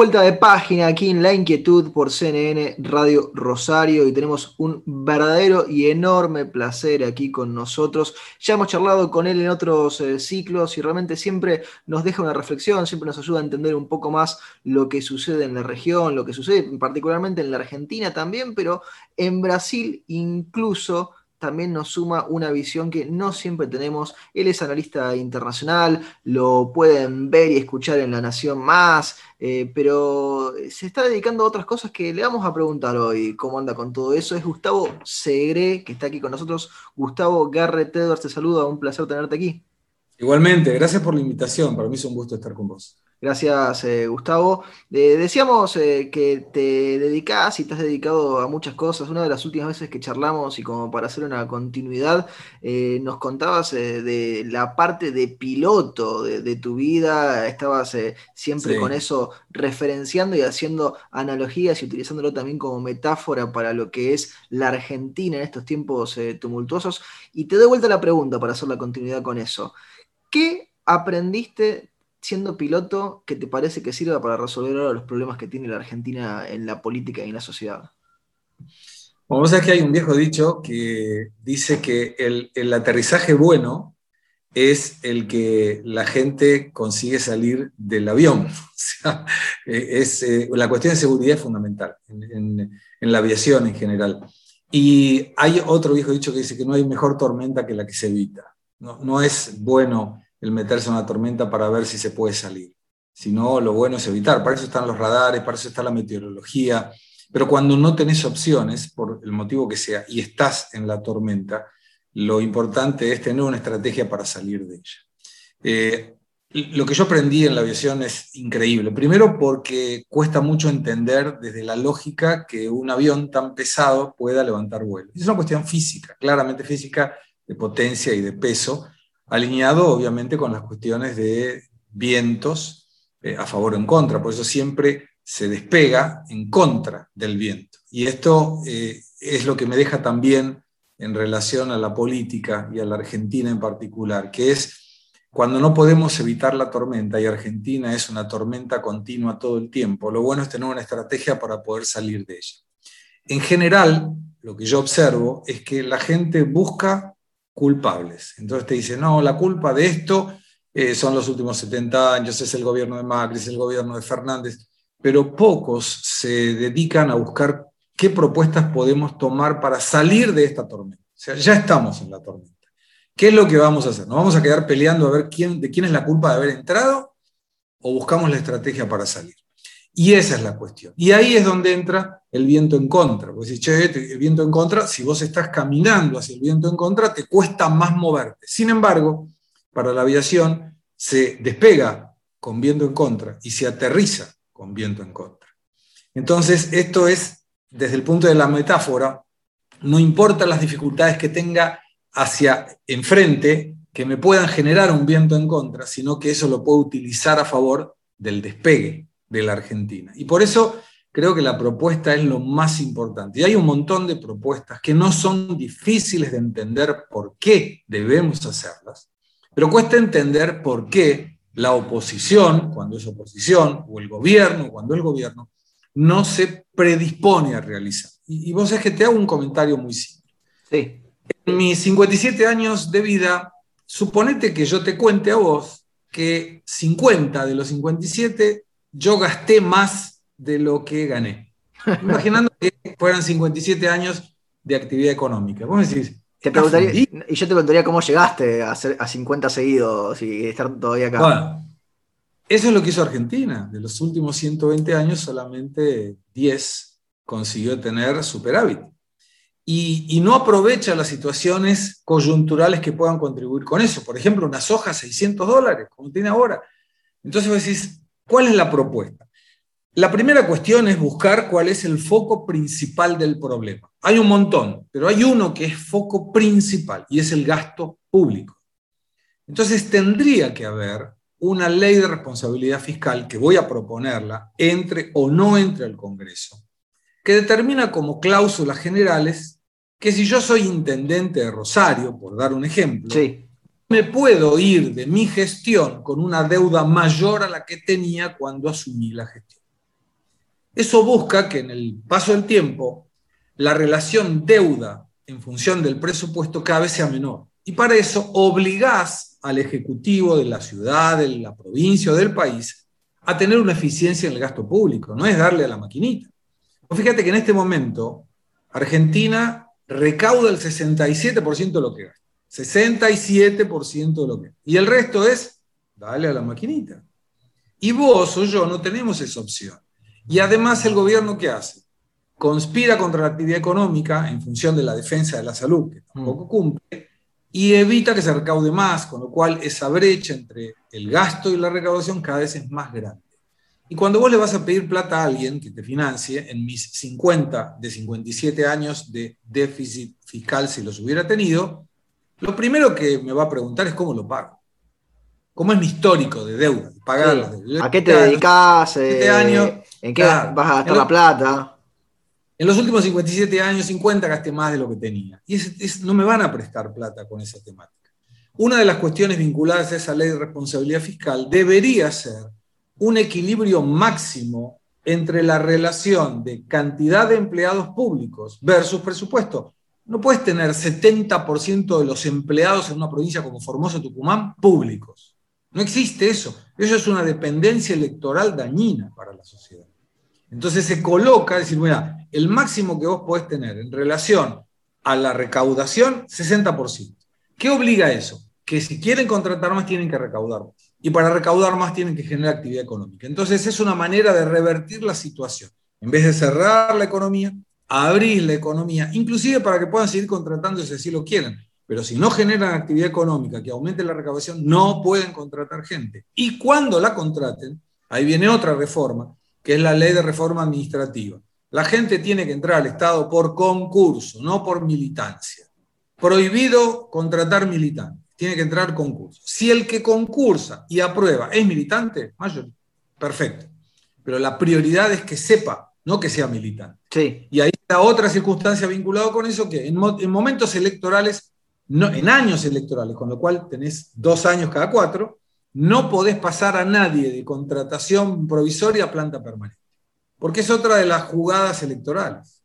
Vuelta de página aquí en La Inquietud por CNN Radio Rosario y tenemos un verdadero y enorme placer aquí con nosotros. Ya hemos charlado con él en otros eh, ciclos y realmente siempre nos deja una reflexión, siempre nos ayuda a entender un poco más lo que sucede en la región, lo que sucede particularmente en la Argentina también, pero en Brasil incluso también nos suma una visión que no siempre tenemos. Él es analista internacional, lo pueden ver y escuchar en La Nación Más, eh, pero se está dedicando a otras cosas que le vamos a preguntar hoy cómo anda con todo eso. Es Gustavo Segre, que está aquí con nosotros. Gustavo Garrett Edwards, te saluda, un placer tenerte aquí. Igualmente, gracias por la invitación, para mí es un gusto estar con vos. Gracias, eh, Gustavo. Eh, decíamos eh, que te dedicás y te has dedicado a muchas cosas. Una de las últimas veces que charlamos y como para hacer una continuidad, nos contabas de la parte de piloto de, tu vida. Estabas siempre con eso referenciando y haciendo analogías y utilizándolo también como metáfora para lo que es la Argentina en estos tiempos tumultuosos. Y te doy vuelta la pregunta para hacer la continuidad con eso. ¿Qué aprendiste siendo piloto que te parece que sirva para resolver ahora los problemas que tiene la Argentina en la política y en la sociedad? Bueno, vos sabés que hay un viejo dicho que dice que el, aterrizaje bueno es el que la gente consigue salir del avión. O sea, es, eh, la cuestión de seguridad es fundamental en, la aviación en general. Y hay otro viejo dicho que dice que no hay mejor tormenta que la que se evita. No, no es bueno el meterse en una tormenta para ver si se puede salir. Si no, lo bueno es evitar. Para eso están los radares, para eso está la meteorología. Pero cuando no tenés opciones, por el motivo que sea, y estás en la tormenta, lo importante es tener una estrategia para salir de ella. Eh, lo que yo aprendí en la aviación es increíble. Primero porque cuesta mucho entender desde la lógica que un avión tan pesado pueda levantar vuelo. Es una cuestión física, claramente física, de potencia y de peso, alineado obviamente con las cuestiones de vientos eh, a favor o en contra, por eso siempre se despega en contra del viento. Y esto eh, es lo que me deja también en relación a la política y a la Argentina en particular, que es cuando no podemos evitar la tormenta y Argentina es una tormenta continua todo el tiempo, lo bueno es tener una estrategia para poder salir de ella. En general, lo que yo observo es que la gente busca culpables. Entonces te dice, no, la culpa de esto eh, son los últimos 70 años, es el gobierno de Macri, es el gobierno de Fernández, pero pocos se dedican a buscar qué propuestas podemos tomar para salir de esta tormenta. O sea, ya estamos en la tormenta. ¿Qué es lo que vamos a hacer? ¿Nos vamos a quedar peleando a ver quién, de quién es la culpa de haber entrado o buscamos la estrategia para salir? Y esa es la cuestión. Y ahí es donde entra el viento en contra. Porque si, che, el viento en contra, si vos estás caminando hacia el viento en contra, te cuesta más moverte. Sin embargo, para la aviación se despega con viento en contra y se aterriza con viento en contra. Entonces, esto es, desde el punto de la metáfora, no importa las dificultades que tenga hacia enfrente, que me puedan generar un viento en contra, sino que eso lo puedo utilizar a favor del despegue de la Argentina. Y por eso creo que la propuesta es lo más importante. Y hay un montón de propuestas que no son difíciles de entender por qué debemos hacerlas, pero cuesta entender por qué la oposición, cuando es oposición, o el gobierno, cuando es gobierno, no se predispone a realizar. Y, vos es que te hago un comentario muy simple. Sí. En mis 57 años de vida, suponete que yo te cuente a vos que 50 de los 57 yo gasté más de lo que gané. Imaginando que fueran 57 años de actividad económica. Vos decís, te preguntaría, y yo te preguntaría cómo llegaste a, a 50 seguidos y estar todavía acá. Bueno, eso es lo que hizo Argentina. De los últimos 120 años, solamente 10 consiguió tener superávit. Y, y, no aprovecha las situaciones coyunturales que puedan contribuir con eso. Por ejemplo, una soja 600 dólares, como tiene ahora. Entonces vos decís, ¿Cuál es la propuesta? La primera cuestión es buscar cuál es el foco principal del problema. Hay un montón, pero hay uno que es foco principal y es el gasto público. Entonces tendría que haber una ley de responsabilidad fiscal que voy a proponerla, entre o no entre al Congreso, que determina como cláusulas generales que si yo soy intendente de Rosario, por dar un ejemplo, me puedo ir de mi gestión con una deuda mayor a la que tenía cuando asumí la gestión. Eso busca que en el paso del tiempo la relación deuda en función del presupuesto cada vez sea menor. Y para eso obligás al Ejecutivo de la ciudad, de la provincia o del país a tener una eficiencia en el gasto público, no es darle a la maquinita. fíjate que en este momento Argentina recauda el 67% de lo que gasta. 67% de lo que Y el resto es darle a la maquinita. Y vos o yo no tenemos esa opción. Y además el gobierno ¿qué hace? Conspira contra la actividad económica en función de la defensa de la salud, que tampoco mm. cumple, y evita que se recaude más, con lo cual esa brecha entre el gasto y la recaudación cada vez es más grande. Y cuando vos le vas a pedir plata a alguien que te financie, en mis 50 de 57 años de déficit fiscal, si los hubiera tenido, lo primero que me va a preguntar es cómo lo pago. ¿Cómo es mi histórico de deuda? pagar ¿A qué te dedicas? Eh, ¿En qué vas a gastar la plata? En los últimos 57 años, 50 gasté más de lo que tenía. Y no me van a prestar plata con esa temática. Una de las cuestiones vinculadas a esa ley de responsabilidad fiscal debería ser un equilibrio máximo entre la relación de cantidad de empleados públicos versus presupuesto. No puedes tener 70% de los empleados en una provincia como Formosa Tucumán públicos. No existe eso. Eso es una dependencia electoral dañina para la sociedad. Entonces se coloca, es decir, mira, el máximo que vos podés tener en relación a la recaudación, 60%. ¿Qué obliga eso? Que si quieren contratar más, tienen que recaudar más. Y para recaudar más, tienen que generar actividad económica. Entonces es una manera de revertir la situación. En vez de cerrar la economía, abrir la economía, inclusive para que puedan seguir contratando si lo quieren. Pero si no generan actividad económica que aumente la recaudación, no pueden contratar gente. Y cuando la contraten, ahí viene otra reforma, que es la ley de reforma administrativa. La gente tiene que entrar al Estado por concurso, no por militancia. Prohibido contratar militantes, tiene que entrar concurso. Si el que concursa y aprueba es militante, mayor, perfecto. Pero la prioridad es que sepa, no que sea militante. Sí. Y ahí otra circunstancia vinculada con eso, que en, en momentos electorales en años electorales, con lo cual tenés dos años cada cuatro, no podés pasar a nadie de contratación provisoria a planta permanente, porque es otra de las jugadas electorales.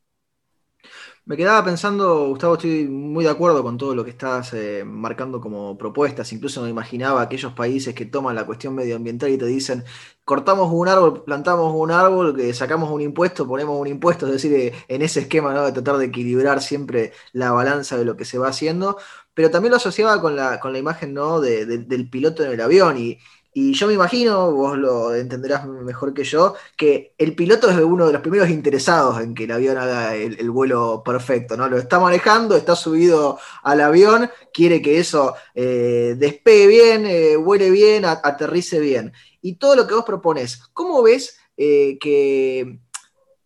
Me quedaba pensando, Gustavo, estoy muy de acuerdo con todo lo que estás eh, marcando como propuestas. Incluso me imaginaba aquellos países que toman la cuestión medioambiental y te dicen, cortamos un árbol, plantamos un árbol, que sacamos un impuesto, ponemos un impuesto. Es decir, eh, en ese esquema de tratar de equilibrar siempre la balanza de lo que se va haciendo. Pero también lo asociaba con la, con la imagen ¿no? del piloto en el avión. Y y yo me imagino, vos lo entenderás mejor que yo, que el piloto es uno de los primeros interesados en que el avión haga el, vuelo perfecto, ¿no? Lo está manejando, está subido al avión, quiere que eso eh, despegue bien, eh, vuele bien, aterrice bien. Y todo lo que vos propones, ¿cómo ves eh, que,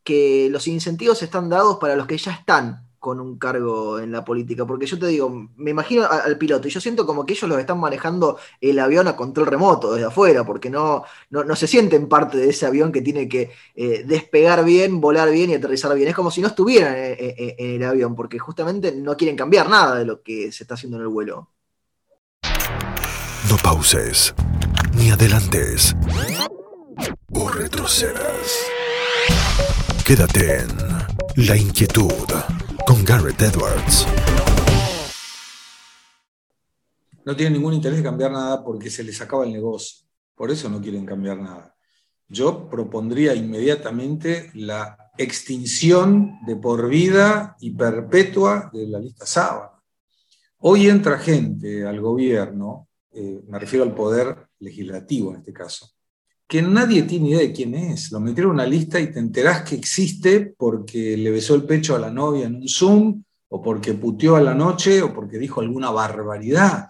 que los incentivos están dados para los que ya están con un cargo en la política, porque yo te digo, me imagino al piloto y yo siento como que ellos los están manejando el avión a control remoto desde afuera, porque no, no, se sienten parte de ese avión que tiene que eh, despegar bien, volar bien y aterrizar bien. Es como si no estuvieran en, el avión, porque justamente no quieren cambiar nada de lo que se está haciendo en el vuelo. No pauses, ni adelantes, o retrocedas. Quédate en La Inquietud Garrett Edwards. No tienen ningún interés de cambiar nada porque se les acaba el negocio. Por eso no quieren cambiar nada. Yo propondría inmediatamente la extinción de por vida y perpetua de la lista sábana. Hoy entra gente al gobierno, eh, me refiero al poder legislativo en este caso, que nadie tiene idea de quién es. Lo metieron en una lista y te enterás que existe porque le besó el pecho a la novia en un Zoom, o porque puteó a la noche, o porque dijo alguna barbaridad.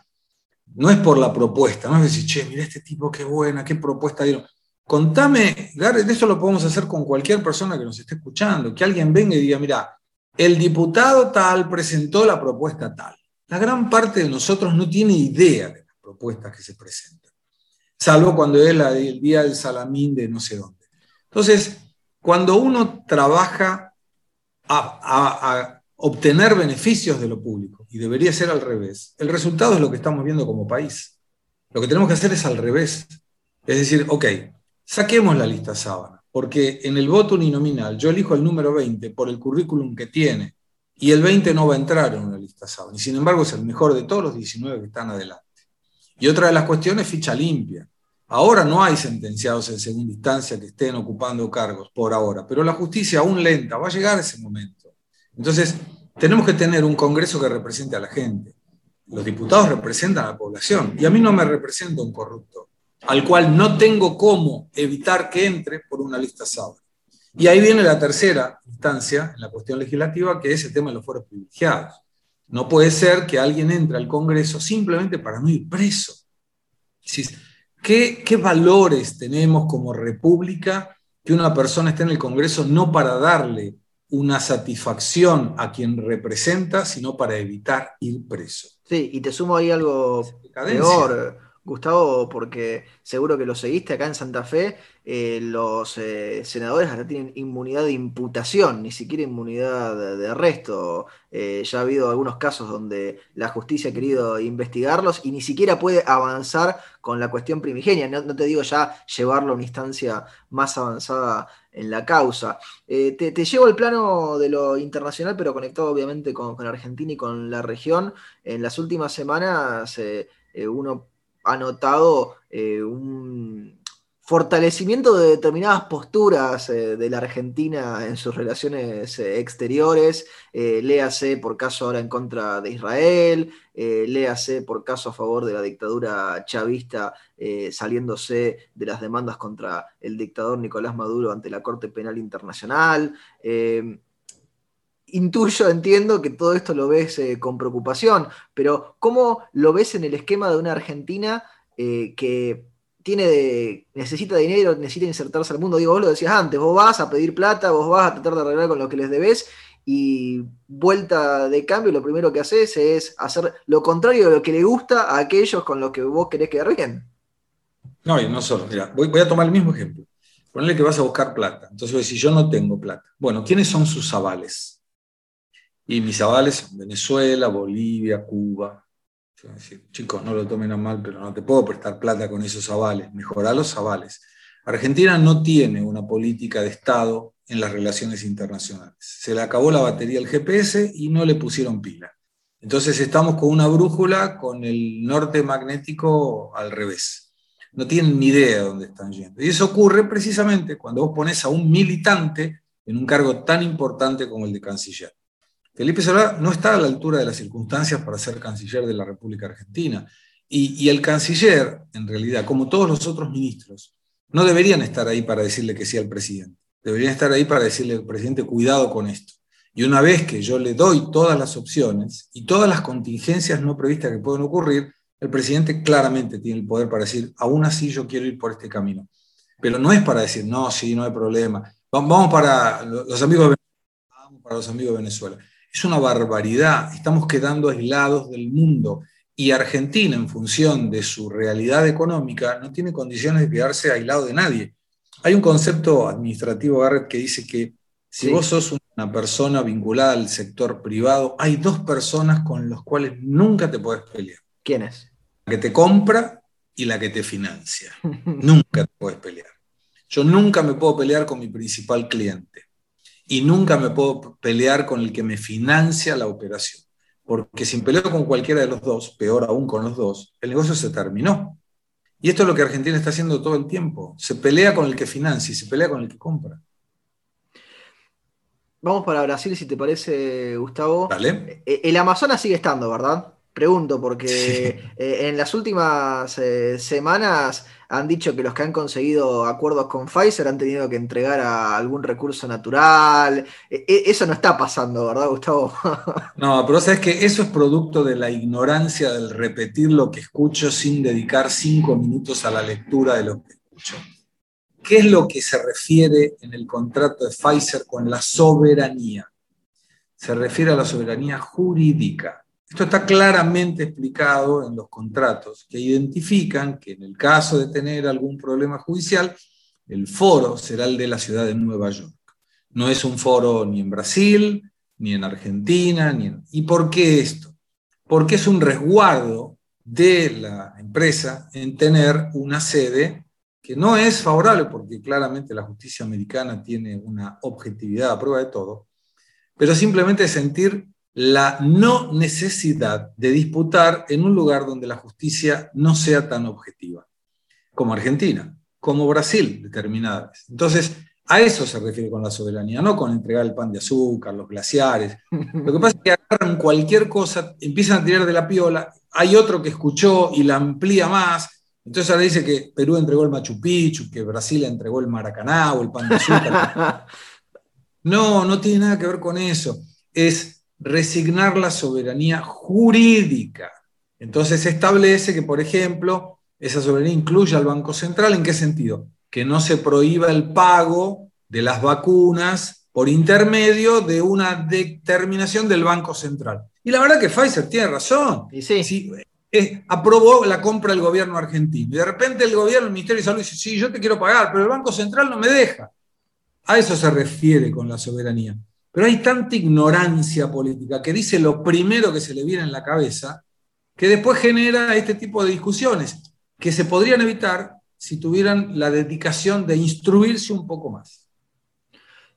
No es por la propuesta, no es decir, che, mira este tipo, qué buena, qué propuesta dieron. Contame, de eso lo podemos hacer con cualquier persona que nos esté escuchando, que alguien venga y diga, mira, el diputado tal presentó la propuesta tal. La gran parte de nosotros no tiene idea de las propuestas que se presentan. Salvo cuando es el día del salamín de no sé dónde. Entonces, cuando uno trabaja a, obtener beneficios de lo público, y debería ser al revés, el resultado es lo que estamos viendo como país. Lo que tenemos que hacer es al revés. Es decir, ok, saquemos la lista sábana, porque en el voto uninominal yo elijo el número 20 por el currículum que tiene, y el 20 no va a entrar en una lista sábana, y sin embargo es el mejor de todos los 19 que están adelante. Y otra de las cuestiones, ficha limpia. Ahora no hay sentenciados en segunda instancia que estén ocupando cargos por ahora, pero la justicia aún lenta, va a llegar ese momento. Entonces, tenemos que tener un Congreso que represente a la gente. Los diputados representan a la población y a mí no me representa un corrupto, al cual no tengo cómo evitar que entre por una lista sábana. Y ahí viene la tercera instancia en la cuestión legislativa, que es el tema de los foros privilegiados. No puede ser que alguien entre al Congreso simplemente para no ir preso. ¿Qué, valores tenemos como república que una persona esté en el Congreso no para darle una satisfacción a quien representa, sino para evitar ir preso? Sí, y te sumo ahí algo peor, Gustavo, porque seguro que lo seguiste acá en Santa Fe, eh, los eh, senadores hasta tienen inmunidad de imputación, ni siquiera inmunidad de, arresto. Eh, ya ha habido algunos casos donde la justicia ha querido investigarlos y ni siquiera puede avanzar con la cuestión primigenia. No, te digo ya llevarlo a una instancia más avanzada en la causa. te, llevo al plano de lo internacional, pero conectado obviamente con, con Argentina y con la región. En las últimas semanas uno ha notado eh, un fortalecimiento de determinadas posturas eh, de la Argentina en sus relaciones eh, exteriores, léase por caso ahora en contra de Israel, léase por caso a favor de la dictadura chavista saliéndose de las demandas contra el dictador Nicolás Maduro ante la Corte Penal Internacional intuyo, entiendo que todo esto lo ves eh, con preocupación, pero ¿cómo lo ves en el esquema de una Argentina eh, que tiene de, necesita dinero, necesita insertarse al mundo? Digo, vos lo decías antes, vos vas a pedir plata, vos vas a tratar de arreglar con lo que les debes y vuelta de cambio, lo primero que haces es hacer lo contrario de lo que le gusta a aquellos con los que vos querés quedar bien. No, y no solo, mira, voy, a tomar el mismo ejemplo. Ponle que vas a buscar plata. Entonces, si yo no tengo plata. Bueno, ¿quiénes son sus avales? Y mis avales son Venezuela, Bolivia, Cuba. chicos, no lo tomen a mal, pero no te puedo prestar plata con esos avales. Mejorar los avales. Argentina no tiene una política de Estado en las relaciones internacionales. Se le acabó la batería al GPS y no le pusieron pila. Entonces estamos con una brújula con el norte magnético al revés. No tienen ni idea de dónde están yendo. Y eso ocurre precisamente cuando vos pones a un militante en un cargo tan importante como el de canciller. Felipe Solá no está a la altura de las circunstancias para ser canciller de la República Argentina. Y, el canciller, en realidad, como todos los otros ministros, no deberían estar ahí para decirle que sí al presidente. Deberían estar ahí para decirle al presidente, cuidado con esto. Y una vez que yo le doy todas las opciones y todas las contingencias no previstas que pueden ocurrir, el presidente claramente tiene el poder para decir, aún así yo quiero ir por este camino. Pero no es para decir, no, sí, no hay problema. Vamos para los amigos. Vamos para los amigos de Venezuela. Es una barbaridad, estamos quedando aislados del mundo y Argentina, en función de su realidad económica, no tiene condiciones de quedarse aislado de nadie. Hay un concepto administrativo, Garrett, que dice que si vos sos una persona vinculada al sector privado, hay dos personas con las cuales nunca te puedes pelear. ¿Quiénes? La que te compra y la que te financia. nunca te puedes pelear. Yo nunca me puedo pelear con mi principal cliente y nunca me puedo pelear con el que me financia la operación. Porque si peleo con cualquiera de los dos, peor aún con los dos, el negocio se terminó. Y esto es lo que Argentina está haciendo todo el tiempo. Se pelea con el que financia y se pelea con el que compra. Vamos para Brasil, si te parece, Gustavo. Dale. Eh, el Amazonas sigue estando, ¿verdad? Pregunto, porque eh, en las últimas eh, semanas han dicho que los que han conseguido acuerdos con Pfizer han tenido que entregar a algún recurso natural. E, e, eso no está pasando, ¿verdad, Gustavo? no, pero sabes que eso es producto de la ignorancia del repetir lo que escucho sin dedicar cinco minutos a la lectura de lo que escucho. ¿Qué es lo que se refiere en el contrato de Pfizer con la soberanía? Se refiere a la soberanía jurídica Esto está claramente explicado en los contratos que identifican que en el caso de tener algún problema judicial, el foro será el de la ciudad de Nueva York. No es un foro ni en Brasil, ni en Argentina, ni en... ¿Y por qué esto? Porque es un resguardo de la empresa en tener una sede que no es favorable, porque claramente la justicia americana tiene una objetividad a prueba de todo, pero simplemente sentir la no necesidad de disputar en un lugar donde la justicia no sea tan objetiva, como Argentina, como Brasil, determinadas. Entonces, a eso se refiere con la soberanía, no con entregar el pan de azúcar, los glaciares. Lo que pasa es que agarran cualquier cosa, empiezan a tirar de la piola, hay otro que escuchó y la amplía más. Entonces ahora dice que Perú entregó el Machu Picchu, que Brasil entregó el Maracaná o el pan de azúcar. No, no tiene nada que ver con eso. Es resignar la soberanía jurídica. Entonces se establece que, por ejemplo, esa soberanía incluye al Banco Central. ¿En qué sentido? Que no se prohíba el pago de las vacunas por intermedio de una determinación del Banco Central. Y la verdad que Pfizer tiene razón. Sí. Eh, aprobó la compra del gobierno argentino. Y de repente el gobierno, el Ministerio de Salud dice, sí, yo te quiero pagar, pero el Banco Central no me deja. A eso se refiere con la soberanía. Pero hay tanta ignorancia política que dice lo primero que se le viene en la cabeza, que después genera este tipo de discusiones, que se podrían evitar si tuvieran la dedicación de instruirse un poco más.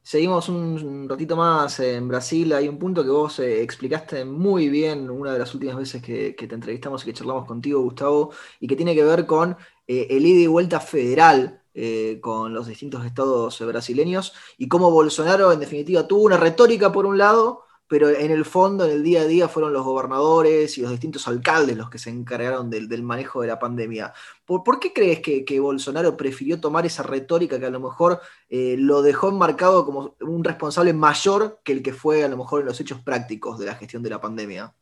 Seguimos un ratito más en Brasil. Hay un punto que vos eh, explicaste muy bien una de las últimas veces que, te entrevistamos y que charlamos contigo, Gustavo, y que tiene que ver con eh, el ida y vuelta federal eh, con los distintos estados brasileños y cómo Bolsonaro en definitiva tuvo una retórica por un lado, pero en el fondo, en el día a día, fueron los gobernadores y los distintos alcaldes los que se encargaron del, manejo de la pandemia. ¿Por, qué crees que, Bolsonaro prefirió tomar esa retórica que a lo mejor eh, lo dejó enmarcado como un responsable mayor que el que fue a lo mejor en los hechos prácticos de la gestión de la pandemia?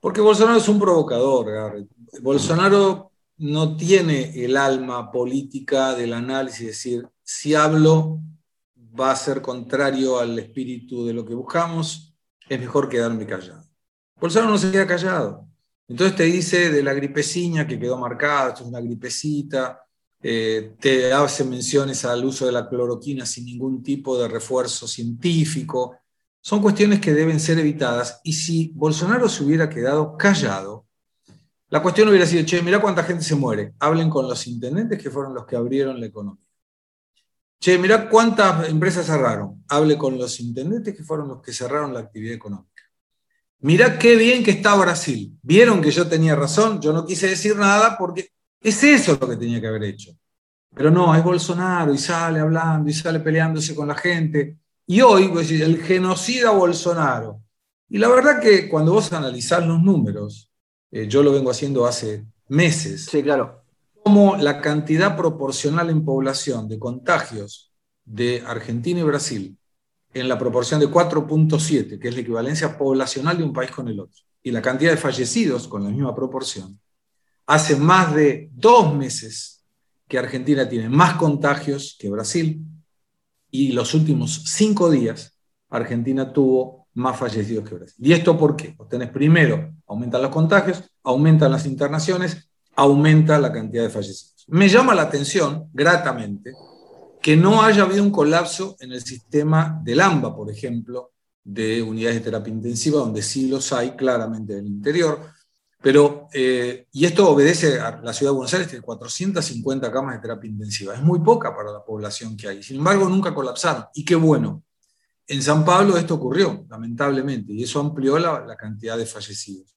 Porque Bolsonaro es un provocador, Garrett. Bolsonaro no tiene el alma política del análisis, es decir, si hablo va a ser contrario al espíritu de lo que buscamos, es mejor quedarme callado. Bolsonaro no se queda callado. Entonces te dice de la gripecina que quedó marcada, esto es una gripecita, eh, te hace menciones al uso de la cloroquina sin ningún tipo de refuerzo científico. Son cuestiones que deben ser evitadas y si Bolsonaro se hubiera quedado callado, la cuestión hubiera sido, che, mirá cuánta gente se muere. Hablen con los intendentes que fueron los que abrieron la economía. Che, mirá cuántas empresas cerraron. Hable con los intendentes que fueron los que cerraron la actividad económica. Mirá qué bien que está Brasil. Vieron que yo tenía razón, yo no quise decir nada porque es eso lo que tenía que haber hecho. Pero no, es Bolsonaro y sale hablando y sale peleándose con la gente. Y hoy, pues, el genocida Bolsonaro. Y la verdad que cuando vos analizás los números, eh, yo lo vengo haciendo hace meses. Sí, claro. Como la cantidad proporcional en población de contagios de Argentina y Brasil en la proporción de 4.7, que es la equivalencia poblacional de un país con el otro, y la cantidad de fallecidos con la misma proporción, hace más de dos meses que Argentina tiene más contagios que Brasil, y los últimos cinco días Argentina tuvo más fallecidos que Brasil. ¿Y esto por qué? Pues tenés primero, aumentan los contagios, aumentan las internaciones, aumenta la cantidad de fallecidos. Me llama la atención, gratamente, que no haya habido un colapso en el sistema del AMBA, por ejemplo, de unidades de terapia intensiva, donde sí los hay claramente en el interior. Pero, eh, y esto obedece a la ciudad de Buenos Aires, tiene 450 camas de terapia intensiva. Es muy poca para la población que hay. Sin embargo, nunca colapsaron. Y qué bueno, en San Pablo esto ocurrió, lamentablemente, y eso amplió la, cantidad de fallecidos.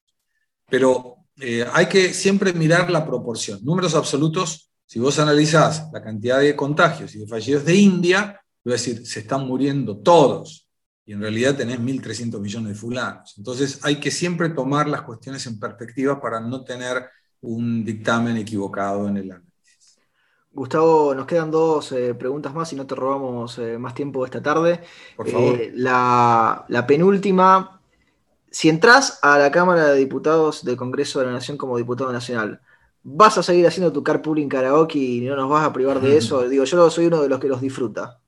Pero eh, hay que siempre mirar la proporción. Números absolutos, si vos analizás la cantidad de contagios y de fallecidos de India, voy a decir, se están muriendo todos. Y en realidad tenés 1.300 millones de fulanos. Entonces hay que siempre tomar las cuestiones en perspectiva para no tener un dictamen equivocado en el año. Gustavo, nos quedan dos eh, preguntas más y no te robamos eh, más tiempo esta tarde. Por favor. Eh, la, penúltima, si entras a la Cámara de Diputados del Congreso de la Nación como diputado nacional, ¿vas a seguir haciendo tu carpooling karaoke y no nos vas a privar de eso? Digo, yo soy uno de los que los disfruta.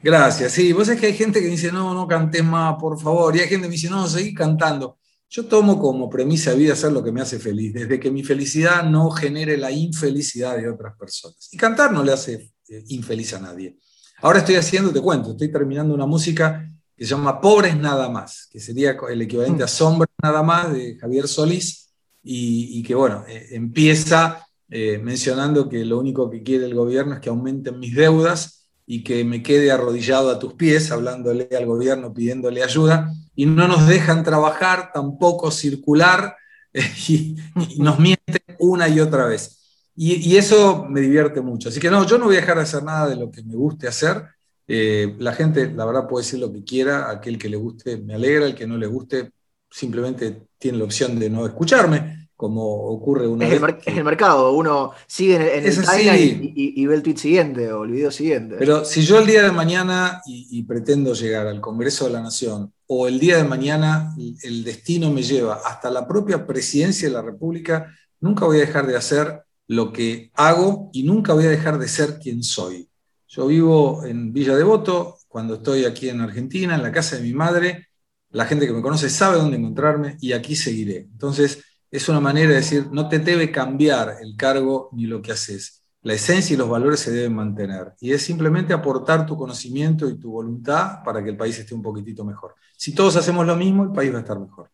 Gracias, sí. Vos es que hay gente que dice, no, no cantes más, por favor. Y hay gente que me dice, no, seguí cantando. Yo tomo como premisa de vida hacer lo que me hace feliz, desde que mi felicidad no genere la infelicidad de otras personas. Y cantar no le hace eh, infeliz a nadie. Ahora estoy haciendo, te cuento, estoy terminando una música que se llama Pobres Nada Más, que sería el equivalente a Sombras Nada Más de Javier Solís, y, que bueno, eh, empieza eh, mencionando que lo único que quiere el gobierno es que aumenten mis deudas y que me quede arrodillado a tus pies, hablándole al gobierno, pidiéndole ayuda, y no nos dejan trabajar, tampoco circular, y, nos mienten una y otra vez. Y, eso me divierte mucho. Así que no, yo no voy a dejar de hacer nada de lo que me guste hacer. Eh, la gente, la verdad, puede decir lo que quiera. Aquel que le guste me alegra, el que no le guste simplemente tiene la opción de no escucharme como ocurre una es vez. El es el mercado, uno sigue en, el timeline y, ve el tweet siguiente o el video siguiente. Pero si yo el día de mañana, y, pretendo llegar al Congreso de la Nación, o el día de mañana el destino me lleva hasta la propia presidencia de la República, nunca voy a dejar de hacer lo que hago y nunca voy a dejar de ser quien soy. Yo vivo en Villa Devoto, cuando estoy aquí en Argentina, en la casa de mi madre, la gente que me conoce sabe dónde encontrarme y aquí seguiré. Entonces, es una manera de decir, no te debe cambiar el cargo ni lo que haces. La esencia y los valores se deben mantener. Y es simplemente aportar tu conocimiento y tu voluntad para que el país esté un poquitito mejor. Si todos hacemos lo mismo, el país va a estar mejor.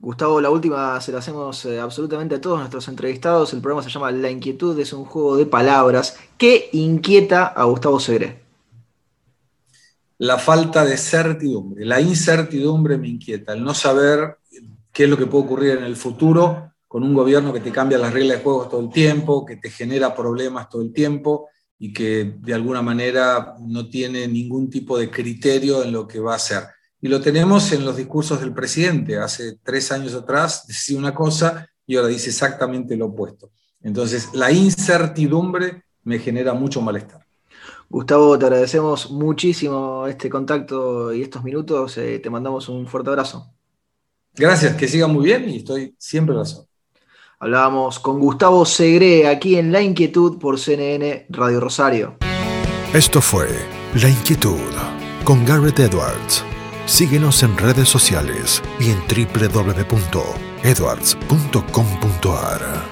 Gustavo, la última se la hacemos eh, absolutamente a todos nuestros entrevistados. El programa se llama La Inquietud, es un juego de palabras. ¿Qué inquieta a Gustavo Segre? La falta de certidumbre, la incertidumbre me inquieta, el no saber qué es lo que puede ocurrir en el futuro con un gobierno que te cambia las reglas de juego todo el tiempo, que te genera problemas todo el tiempo y que de alguna manera no tiene ningún tipo de criterio en lo que va a hacer. Y lo tenemos en los discursos del presidente. Hace tres años atrás decía una cosa y ahora dice exactamente lo opuesto. Entonces, la incertidumbre me genera mucho malestar. Gustavo, te agradecemos muchísimo este contacto y estos minutos. Eh, te mandamos un fuerte abrazo. Gracias, que siga muy bien y estoy siempre razón. Hablábamos con Gustavo Segre aquí en La Inquietud por CNN Radio Rosario. Esto fue La Inquietud con Garrett Edwards. Síguenos en redes sociales y en www.edwards.com.ar.